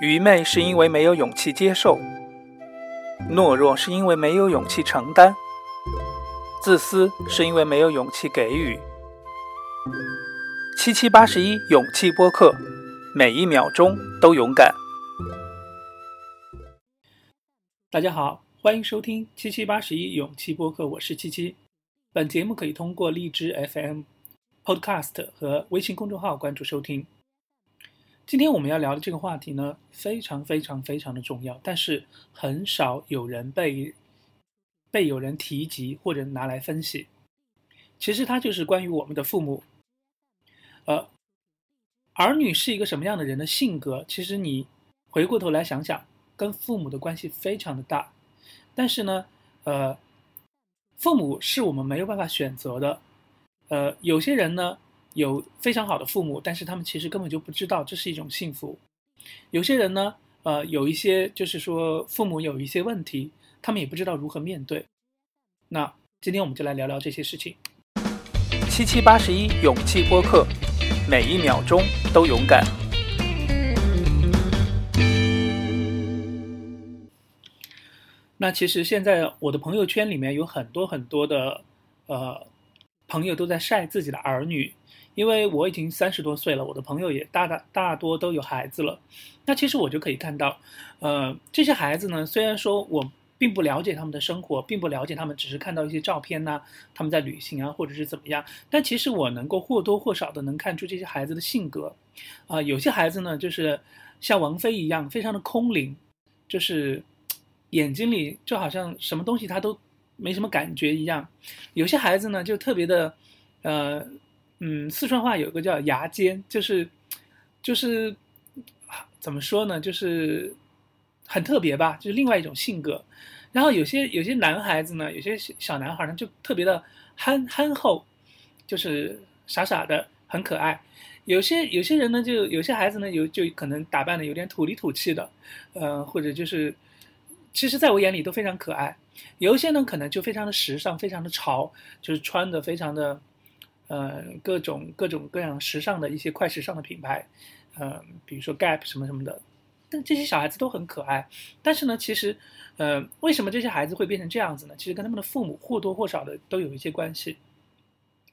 愚昧是因为没有勇气接受，懦弱是因为没有勇气承担，自私是因为没有勇气给予。七七八十一勇气播客，每一秒钟都勇敢。大家好，欢迎收听七七八十一勇气播客，我是七七。本节目可以通过荔枝 FM、Podcast 和微信公众号关注收听。今天我们要聊的这个话题呢，非常非常非常的重要，但是很少有人被被有人提及或者拿来分析。其实它就是关于我们的父母。呃，儿女是一个什么样的人的性格？其实你回过头来想想，跟父母的关系非常的大。但是呢，呃，父母是我们没有办法选择的。呃，有些人呢。有非常好的父母，但是他们其实根本就不知道这是一种幸福。有些人呢，呃，有一些就是说父母有一些问题，他们也不知道如何面对。那今天我们就来聊聊这些事情。七七八十一勇气播客，每一秒钟都勇敢。那其实现在我的朋友圈里面有很多很多的呃朋友都在晒自己的儿女。因为我已经三十多岁了，我的朋友也大大大多都有孩子了，那其实我就可以看到，呃，这些孩子呢，虽然说我并不了解他们的生活，并不了解他们，只是看到一些照片呐，他们在旅行啊，或者是怎么样，但其实我能够或多或少的能看出这些孩子的性格，啊，有些孩子呢，就是像王菲一样，非常的空灵，就是眼睛里就好像什么东西他都没什么感觉一样，有些孩子呢，就特别的，呃。嗯，四川话有个叫牙尖，就是，就是怎么说呢，就是很特别吧，就是另外一种性格。然后有些有些男孩子呢，有些小男孩呢，就特别的憨憨厚，就是傻傻的，很可爱。有些有些人呢，就有些孩子呢，有就可能打扮的有点土里土气的，呃，或者就是，其实在我眼里都非常可爱。有一些呢，可能就非常的时尚，非常的潮，就是穿的非常的。呃，各种各种各样时尚的一些快时尚的品牌，呃，比如说 Gap 什么什么的，但这些小孩子都很可爱。但是呢，其实，呃，为什么这些孩子会变成这样子呢？其实跟他们的父母或多或少的都有一些关系。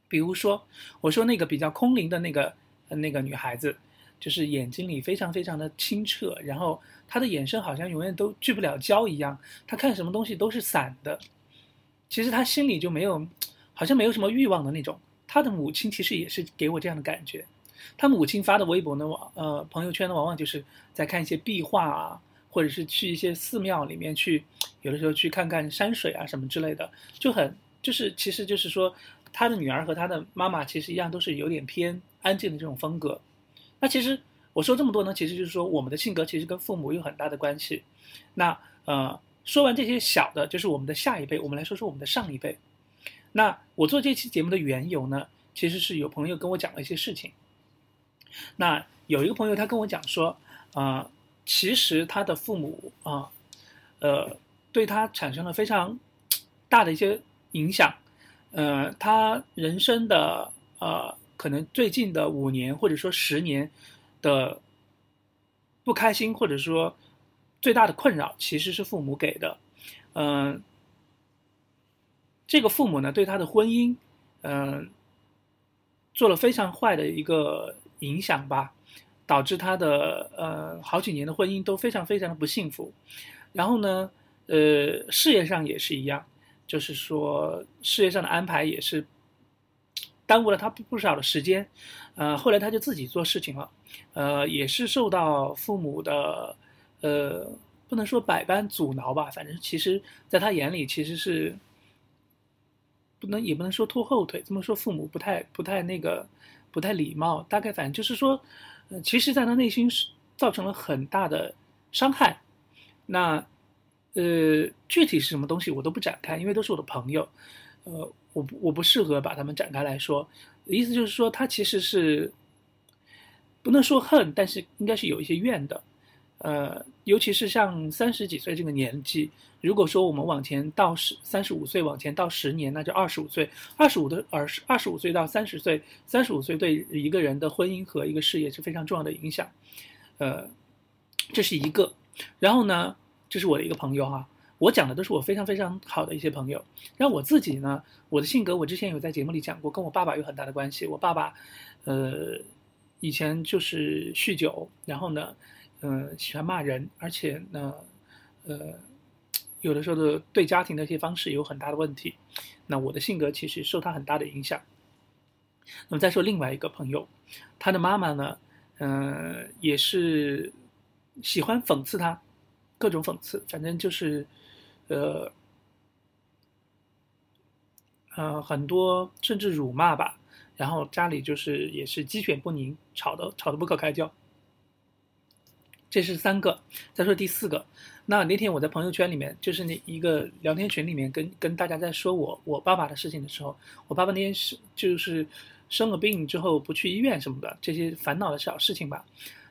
比如说，我说那个比较空灵的那个那个女孩子，就是眼睛里非常非常的清澈，然后她的眼神好像永远都聚不了焦一样，她看什么东西都是散的。其实她心里就没有，好像没有什么欲望的那种。他的母亲其实也是给我这样的感觉，他母亲发的微博呢，往呃朋友圈呢，往往就是在看一些壁画啊，或者是去一些寺庙里面去，有的时候去看看山水啊什么之类的，就很就是其实就是说，他的女儿和他的妈妈其实一样，都是有点偏安静的这种风格。那其实我说这么多呢，其实就是说我们的性格其实跟父母有很大的关系。那呃说完这些小的，就是我们的下一辈，我们来说说我们的上一辈。那我做这期节目的缘由呢，其实是有朋友跟我讲了一些事情。那有一个朋友他跟我讲说，啊，其实他的父母啊，呃，对他产生了非常大的一些影响。呃，他人生的呃，可能最近的五年或者说十年的不开心，或者说最大的困扰，其实是父母给的。嗯。这个父母呢，对他的婚姻，嗯，做了非常坏的一个影响吧，导致他的呃好几年的婚姻都非常非常的不幸福。然后呢，呃，事业上也是一样，就是说事业上的安排也是耽误了他不少的时间。呃，后来他就自己做事情了，呃，也是受到父母的呃不能说百般阻挠吧，反正其实在他眼里其实是。不能也不能说拖后腿，这么说父母不太不太那个，不太礼貌。大概反正就是说，呃，其实在他内心是造成了很大的伤害。那呃，具体是什么东西我都不展开，因为都是我的朋友，呃，我不我不适合把他们展开来说。意思就是说，他其实是不能说恨，但是应该是有一些怨的。呃，尤其是像三十几岁这个年纪，如果说我们往前到十三十五岁往前到十年，那就二十五岁，二十五的二十二十五岁到三十岁，三十五岁对一个人的婚姻和一个事业是非常重要的影响。呃，这是一个。然后呢，这是我的一个朋友哈，我讲的都是我非常非常好的一些朋友。然后我自己呢，我的性格我之前有在节目里讲过，跟我爸爸有很大的关系。我爸爸，呃，以前就是酗酒，然后呢，呃，喜欢骂人，而且呢，呃，有的时候的对家庭的一些方式有很大的问题。那我的性格其实受他很大的影响。那么再说另外一个朋友，他的妈妈呢，嗯，也是喜欢讽刺他，各种讽刺，反正就是，呃，呃，很多甚至辱骂吧。然后家里就是也是鸡犬不宁，吵得吵得不可开交。这是三个，再说第四个。那那天我在朋友圈里面，就是那一个聊天群里面，跟跟大家在说我我爸爸的事情的时候，我爸爸那天是就是。生了病之后不去医院什么的，这些烦恼的小事情吧。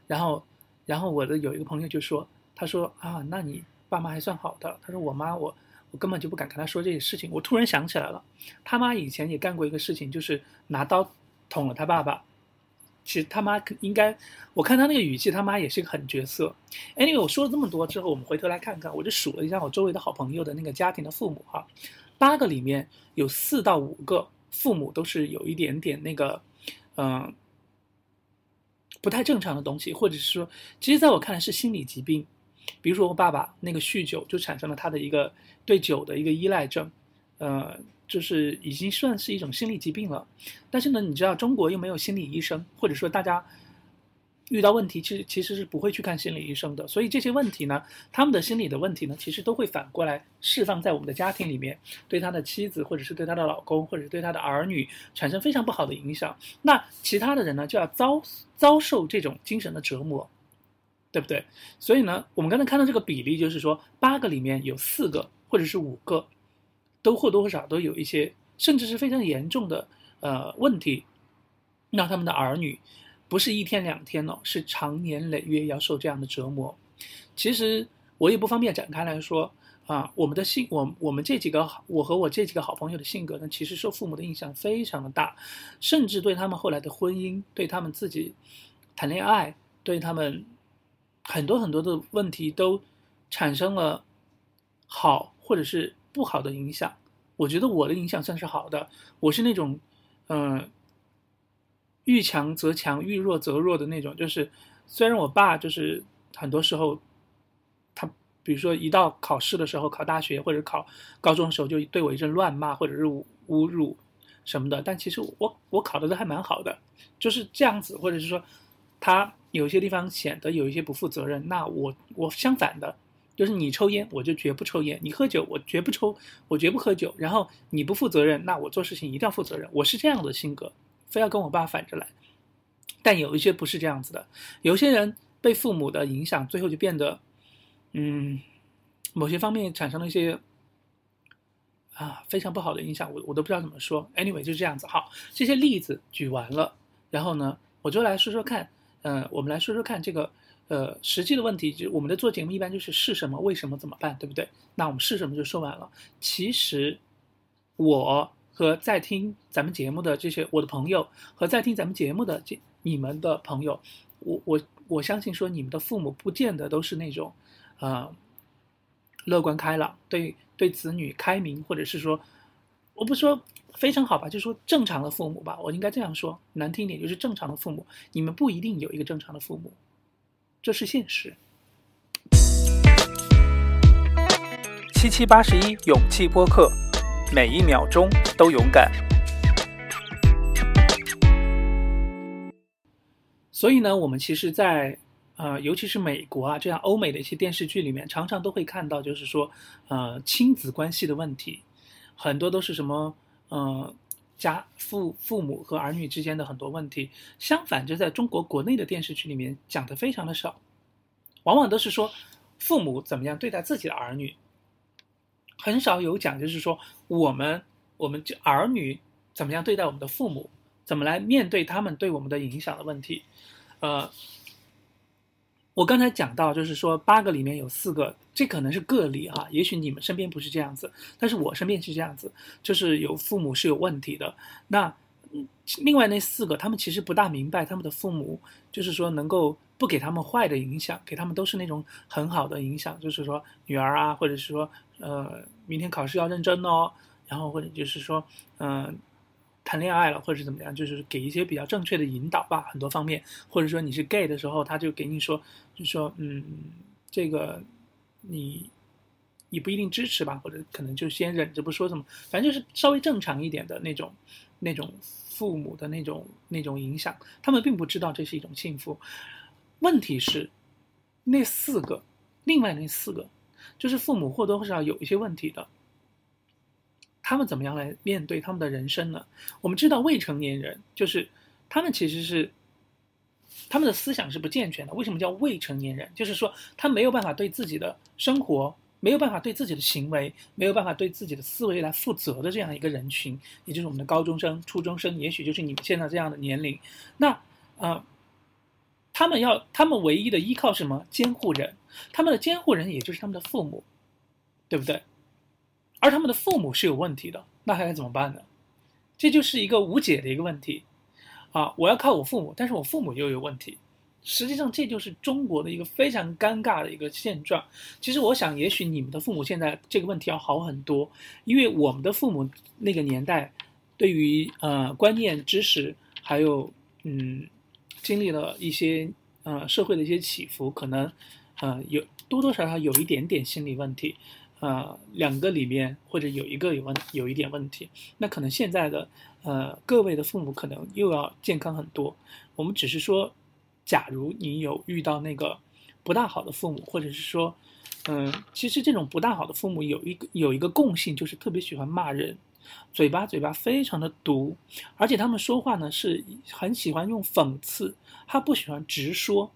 然后，然后我的有一个朋友就说：“他说啊，那你爸妈还算好的。”他说：“我妈，我我根本就不敢跟他说这些事情。”我突然想起来了，他妈以前也干过一个事情，就是拿刀捅了他爸爸。其实他妈应该，我看他那个语气，他妈也是一个狠角色。Anyway，我说了这么多之后，我们回头来看看，我就数了一下我周围的好朋友的那个家庭的父母哈，八个里面有四到五个。父母都是有一点点那个，嗯，不太正常的东西，或者是说，其实在我看来是心理疾病。比如说我爸爸那个酗酒，就产生了他的一个对酒的一个依赖症，呃，就是已经算是一种心理疾病了。但是呢，你知道中国又没有心理医生，或者说大家。遇到问题，其实其实是不会去看心理医生的，所以这些问题呢，他们的心理的问题呢，其实都会反过来释放在我们的家庭里面，对他的妻子，或者是对他的老公，或者是对他的儿女产生非常不好的影响。那其他的人呢，就要遭遭受这种精神的折磨，对不对？所以呢，我们刚才看到这个比例，就是说八个里面有四个或者是五个，都或多或少都有一些，甚至是非常严重的呃问题，让他们的儿女。不是一天两天哦，是长年累月要受这样的折磨。其实我也不方便展开来说啊。我们的性，我我们这几个，我和我这几个好朋友的性格呢，其实受父母的影响非常的大，甚至对他们后来的婚姻，对他们自己谈恋爱，对他们很多很多的问题都产生了好或者是不好的影响。我觉得我的影响算是好的，我是那种嗯。遇强则强，遇弱则弱的那种。就是虽然我爸就是很多时候，他比如说一到考试的时候，考大学或者考高中的时候，就对我一阵乱骂或者是侮辱什么的。但其实我我考的都还蛮好的，就是这样子，或者是说他有些地方显得有一些不负责任。那我我相反的，就是你抽烟我就绝不抽烟，你喝酒我绝不抽，我绝不喝酒。然后你不负责任，那我做事情一定要负责任。我是这样的性格。非要跟我爸反着来，但有一些不是这样子的。有些人被父母的影响，最后就变得，嗯，某些方面产生了一些啊非常不好的影响。我我都不知道怎么说。Anyway，就这样子。好，这些例子举完了，然后呢，我就来说说看。嗯，我们来说说看这个呃实际的问题。就是我们的做节目一般就是是什么，为什么，怎么办，对不对？那我们是什么就说完了。其实我。和在听咱们节目的这些我的朋友，和在听咱们节目的这你们的朋友，我我我相信说你们的父母不见得都是那种，呃，乐观开朗，对对子女开明，或者是说，我不说非常好吧，就说正常的父母吧，我应该这样说，难听点就是正常的父母，你们不一定有一个正常的父母，这是现实。七七八十一勇气播客。每一秒钟都勇敢。所以呢，我们其实，在呃，尤其是美国啊这样欧美的一些电视剧里面，常常都会看到，就是说，呃，亲子关系的问题，很多都是什么，呃，家父父母和儿女之间的很多问题。相反，就在中国国内的电视剧里面讲的非常的少，往往都是说父母怎么样对待自己的儿女。很少有讲，就是说我们我们就儿女怎么样对待我们的父母，怎么来面对他们对我们的影响的问题。呃，我刚才讲到，就是说八个里面有四个，这可能是个例哈，也许你们身边不是这样子，但是我身边是这样子，就是有父母是有问题的。那另外那四个，他们其实不大明白他们的父母，就是说能够不给他们坏的影响，给他们都是那种很好的影响，就是说女儿啊，或者是说呃明天考试要认真哦，然后或者就是说嗯谈恋爱了或者是怎么样，就是给一些比较正确的引导吧，很多方面，或者说你是 gay 的时候，他就给你说，就说嗯这个你你不一定支持吧，或者可能就先忍着不说什么，反正就是稍微正常一点的那种那种父母的那种那种影响，他们并不知道这是一种幸福。问题是，那四个，另外那四个，就是父母或多或少有一些问题的。他们怎么样来面对他们的人生呢？我们知道未成年人就是他们其实是他们的思想是不健全的。为什么叫未成年人？就是说他没有办法对自己的生活，没有办法对自己的行为，没有办法对自己的思维来负责的这样一个人群，也就是我们的高中生、初中生，也许就是你们现在这样的年龄。那啊。他们要，他们唯一的依靠什么？监护人，他们的监护人也就是他们的父母，对不对？而他们的父母是有问题的，那还该怎么办呢？这就是一个无解的一个问题啊！我要靠我父母，但是我父母又有问题。实际上，这就是中国的一个非常尴尬的一个现状。其实，我想，也许你们的父母现在这个问题要好很多，因为我们的父母那个年代，对于呃观念、知识，还有嗯。经历了一些呃社会的一些起伏，可能呃有多多少少有一点点心理问题，呃两个里面或者有一个有问有一点问题，那可能现在的呃各位的父母可能又要健康很多。我们只是说，假如你有遇到那个不大好的父母，或者是说，嗯，其实这种不大好的父母有一个有一个共性，就是特别喜欢骂人。嘴巴嘴巴非常的毒，而且他们说话呢是很喜欢用讽刺，他不喜欢直说。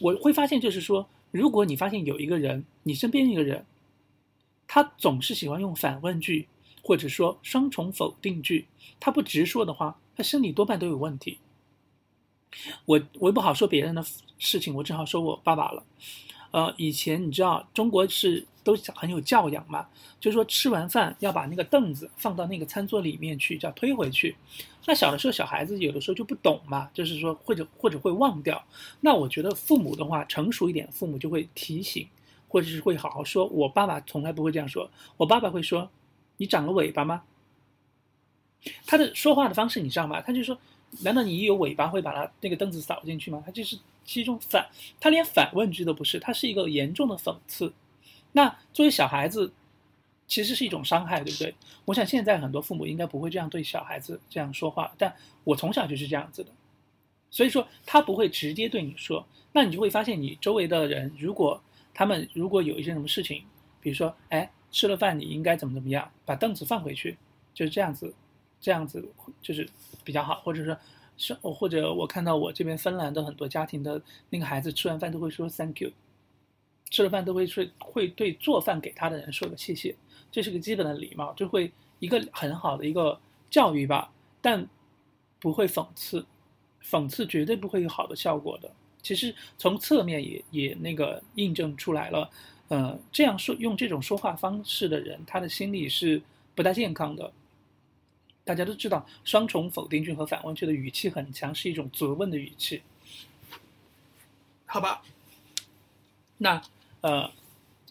我会发现就是说，如果你发现有一个人，你身边一个人，他总是喜欢用反问句，或者说双重否定句，他不直说的话，他心里多半都有问题。我我也不好说别人的事情，我只好说我爸爸了。呃，以前你知道中国是都很有教养嘛，就是说吃完饭要把那个凳子放到那个餐桌里面去，叫推回去。那小的时候小孩子有的时候就不懂嘛，就是说或者或者会忘掉。那我觉得父母的话，成熟一点，父母就会提醒，或者是会好好说。我爸爸从来不会这样说，我爸爸会说：“你长了尾巴吗？”他的说话的方式你知道吗？他就说：“难道你一有尾巴会把他那个凳子扫进去吗？”他就是。是一种反，他连反问句都不是，他是一个严重的讽刺。那作为小孩子，其实是一种伤害，对不对？我想现在很多父母应该不会这样对小孩子这样说话，但我从小就是这样子的，所以说他不会直接对你说。那你就会发现，你周围的人，如果他们如果有一些什么事情，比如说，哎，吃了饭你应该怎么怎么样，把凳子放回去，就是这样子，这样子就是比较好，或者说。是，或者我看到我这边芬兰的很多家庭的那个孩子吃完饭都会说 “thank you”，吃了饭都会说会对做饭给他的人说个谢谢，这是个基本的礼貌，就会一个很好的一个教育吧，但不会讽刺，讽刺绝对不会有好的效果的。其实从侧面也也那个印证出来了，呃，这样说用这种说话方式的人，他的心理是不太健康的。大家都知道，双重否定句和反问句的语气很强，是一种责问的语气。好吧，那呃，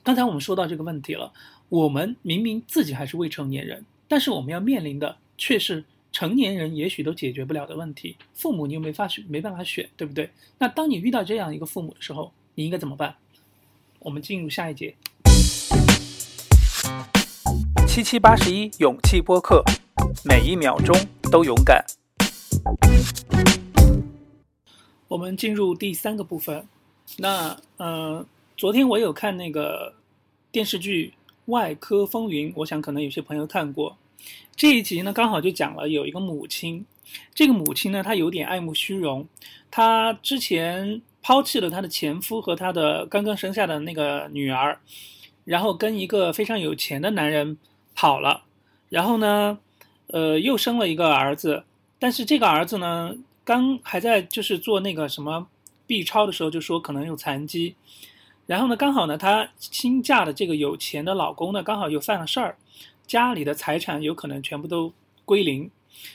刚才我们说到这个问题了，我们明明自己还是未成年人，但是我们要面临的却是成年人也许都解决不了的问题。父母你又没法选，没办法选，对不对？那当你遇到这样一个父母的时候，你应该怎么办？我们进入下一节。七七八十一勇气播客。每一秒钟都勇敢。我们进入第三个部分。那呃，昨天我有看那个电视剧《外科风云》，我想可能有些朋友看过。这一集呢，刚好就讲了有一个母亲，这个母亲呢，她有点爱慕虚荣，她之前抛弃了她的前夫和她的刚刚生下的那个女儿，然后跟一个非常有钱的男人跑了，然后呢？呃，又生了一个儿子，但是这个儿子呢，刚还在就是做那个什么 B 超的时候，就说可能有残疾，然后呢，刚好呢，她新嫁的这个有钱的老公呢，刚好又犯了事儿，家里的财产有可能全部都归零，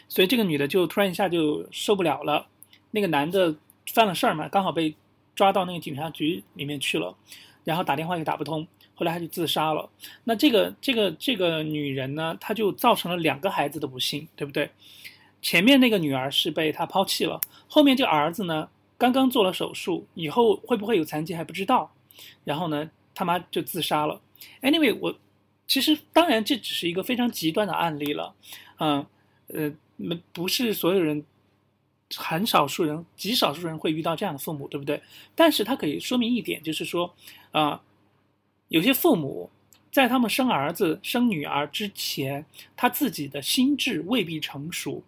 所以这个女的就突然一下就受不了了。那个男的犯了事儿嘛，刚好被抓到那个警察局里面去了，然后打电话也打不通，后来他就自杀了。那这个这个这个女人呢，她就造成了两个孩子的不幸，对不对？前面那个女儿是被他抛弃了，后面这个儿子呢，刚刚做了手术，以后会不会有残疾还不知道。然后呢，他妈就自杀了。Anyway，我其实当然这只是一个非常极端的案例了，嗯呃，不是所有人。很少数人，极少数人会遇到这样的父母，对不对？但是他可以说明一点，就是说，啊，有些父母在他们生儿子、生女儿之前，他自己的心智未必成熟。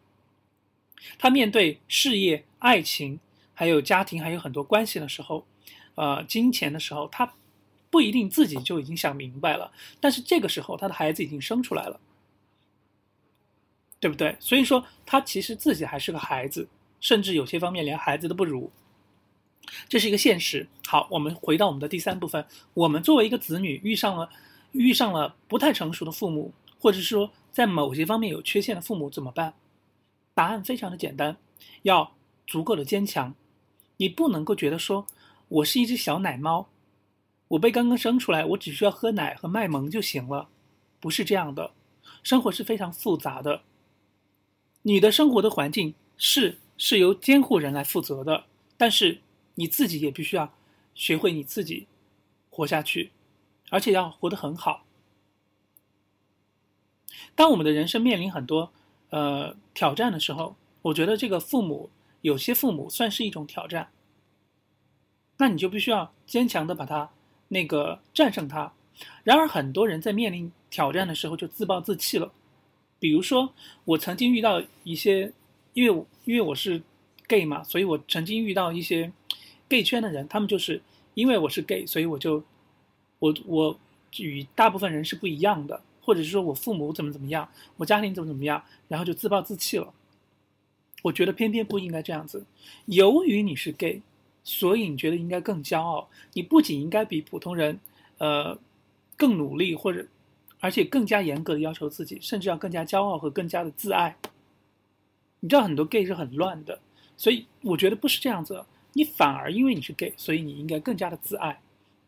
他面对事业、爱情，还有家庭，还有很多关系的时候，呃，金钱的时候，他不一定自己就已经想明白了。但是这个时候，他的孩子已经生出来了，对不对？所以说，他其实自己还是个孩子。甚至有些方面连孩子都不如，这是一个现实。好，我们回到我们的第三部分。我们作为一个子女，遇上了遇上了不太成熟的父母，或者说在某些方面有缺陷的父母，怎么办？答案非常的简单，要足够的坚强。你不能够觉得说我是一只小奶猫，我被刚刚生出来，我只需要喝奶和卖萌就行了，不是这样的。生活是非常复杂的，你的生活的环境是。是由监护人来负责的，但是你自己也必须要学会你自己活下去，而且要活得很好。当我们的人生面临很多呃挑战的时候，我觉得这个父母有些父母算是一种挑战，那你就必须要坚强的把它那个战胜它。然而很多人在面临挑战的时候就自暴自弃了，比如说我曾经遇到一些。因为因为我是 gay 嘛，所以我曾经遇到一些 gay 圈的人，他们就是因为我是 gay，所以我就我我与大部分人是不一样的，或者是说我父母怎么怎么样，我家庭怎么怎么样，然后就自暴自弃了。我觉得偏偏不应该这样子。由于你是 gay，所以你觉得应该更骄傲。你不仅应该比普通人呃更努力，或者而且更加严格的要求自己，甚至要更加骄傲和更加的自爱。你知道很多 gay 是很乱的，所以我觉得不是这样子。你反而因为你是 gay，所以你应该更加的自爱。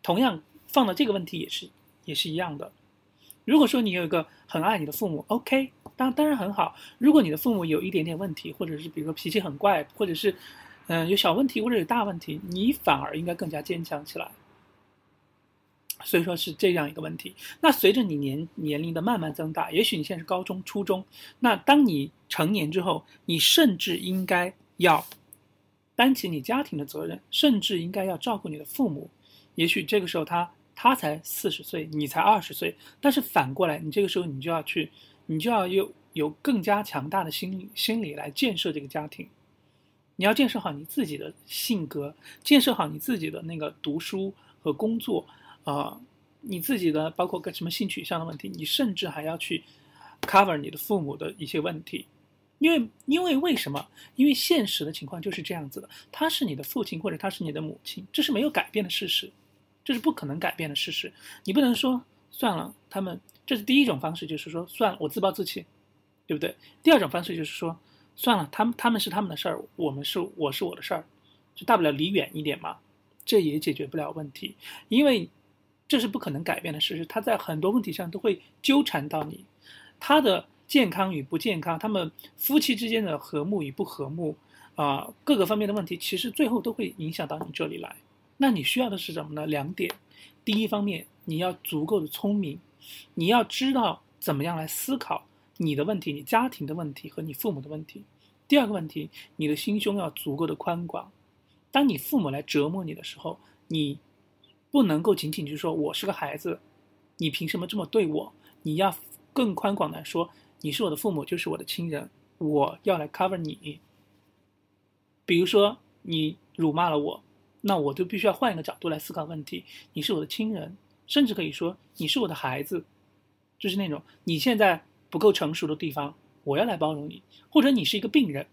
同样放到这个问题也是也是一样的。如果说你有一个很爱你的父母，OK，当当然很好。如果你的父母有一点点问题，或者是比如说脾气很怪，或者是嗯有小问题或者有大问题，你反而应该更加坚强起来。所以说是这样一个问题。那随着你年年龄的慢慢增大，也许你现在是高中、初中，那当你成年之后，你甚至应该要担起你家庭的责任，甚至应该要照顾你的父母。也许这个时候他他才四十岁，你才二十岁，但是反过来，你这个时候你就要去，你就要有有更加强大的心理心理来建设这个家庭。你要建设好你自己的性格，建设好你自己的那个读书和工作。啊，你自己的包括个什么性取向的问题，你甚至还要去 cover 你的父母的一些问题，因为因为为什么？因为现实的情况就是这样子的，他是你的父亲或者他是你的母亲，这是没有改变的事实，这是不可能改变的事实。你不能说算了，他们这是第一种方式，就是说算了，我自暴自弃，对不对？第二种方式就是说算了，他们他们是他们的事儿，我们是我是我的事儿，就大不了离远一点嘛，这也解决不了问题，因为。这是不可能改变的事实，他在很多问题上都会纠缠到你，他的健康与不健康，他们夫妻之间的和睦与不和睦，啊，各个方面的问题，其实最后都会影响到你这里来。那你需要的是什么呢？两点，第一方面，你要足够的聪明，你要知道怎么样来思考你的问题、你家庭的问题和你父母的问题。第二个问题，你的心胸要足够的宽广，当你父母来折磨你的时候，你。不能够仅仅就是说我是个孩子，你凭什么这么对我？你要更宽广的说，你是我的父母，就是我的亲人，我要来 cover 你。比如说你辱骂了我，那我就必须要换一个角度来思考问题。你是我的亲人，甚至可以说你是我的孩子，就是那种你现在不够成熟的地方，我要来包容你。或者你是一个病人，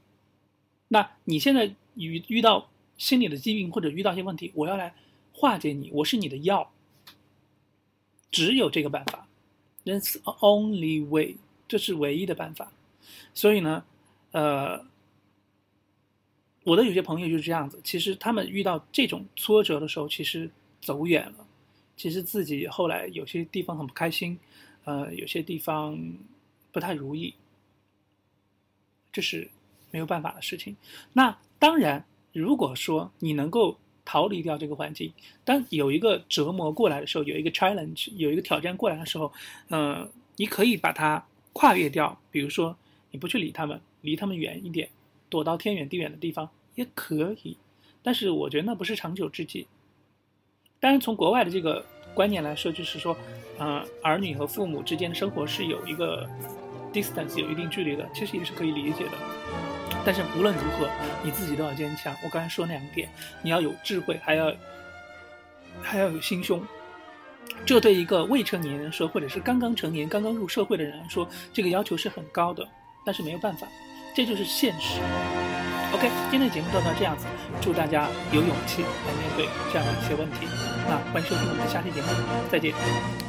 那你现在遇遇到心理的疾病或者遇到一些问题，我要来。化解你，我是你的药，只有这个办法，That's only way，这是唯一的办法。所以呢，呃，我的有些朋友就是这样子，其实他们遇到这种挫折的时候，其实走远了，其实自己后来有些地方很不开心，呃，有些地方不太如意，这是没有办法的事情。那当然，如果说你能够逃离掉这个环境，当有一个折磨过来的时候，有一个 challenge，有一个挑战过来的时候，呃，你可以把它跨越掉，比如说你不去理他们，离他们远一点。躲到天远地远的地方也可以，但是我觉得那不是长久之计。当然，从国外的这个观念来说，就是说，呃，儿女和父母之间的生活是有一个 distance，有一定距离的，其实也是可以理解的。但是无论如何，你自己都要坚强。我刚才说那两点，你要有智慧，还要还要有心胸。这对一个未成年人说，或者是刚刚成年、刚刚入社会的人来说，这个要求是很高的。但是没有办法。这就是现实。OK，今天的节目就到这样子，祝大家有勇气来面对这样的一些问题。那欢迎收听我们的下期节目，再见。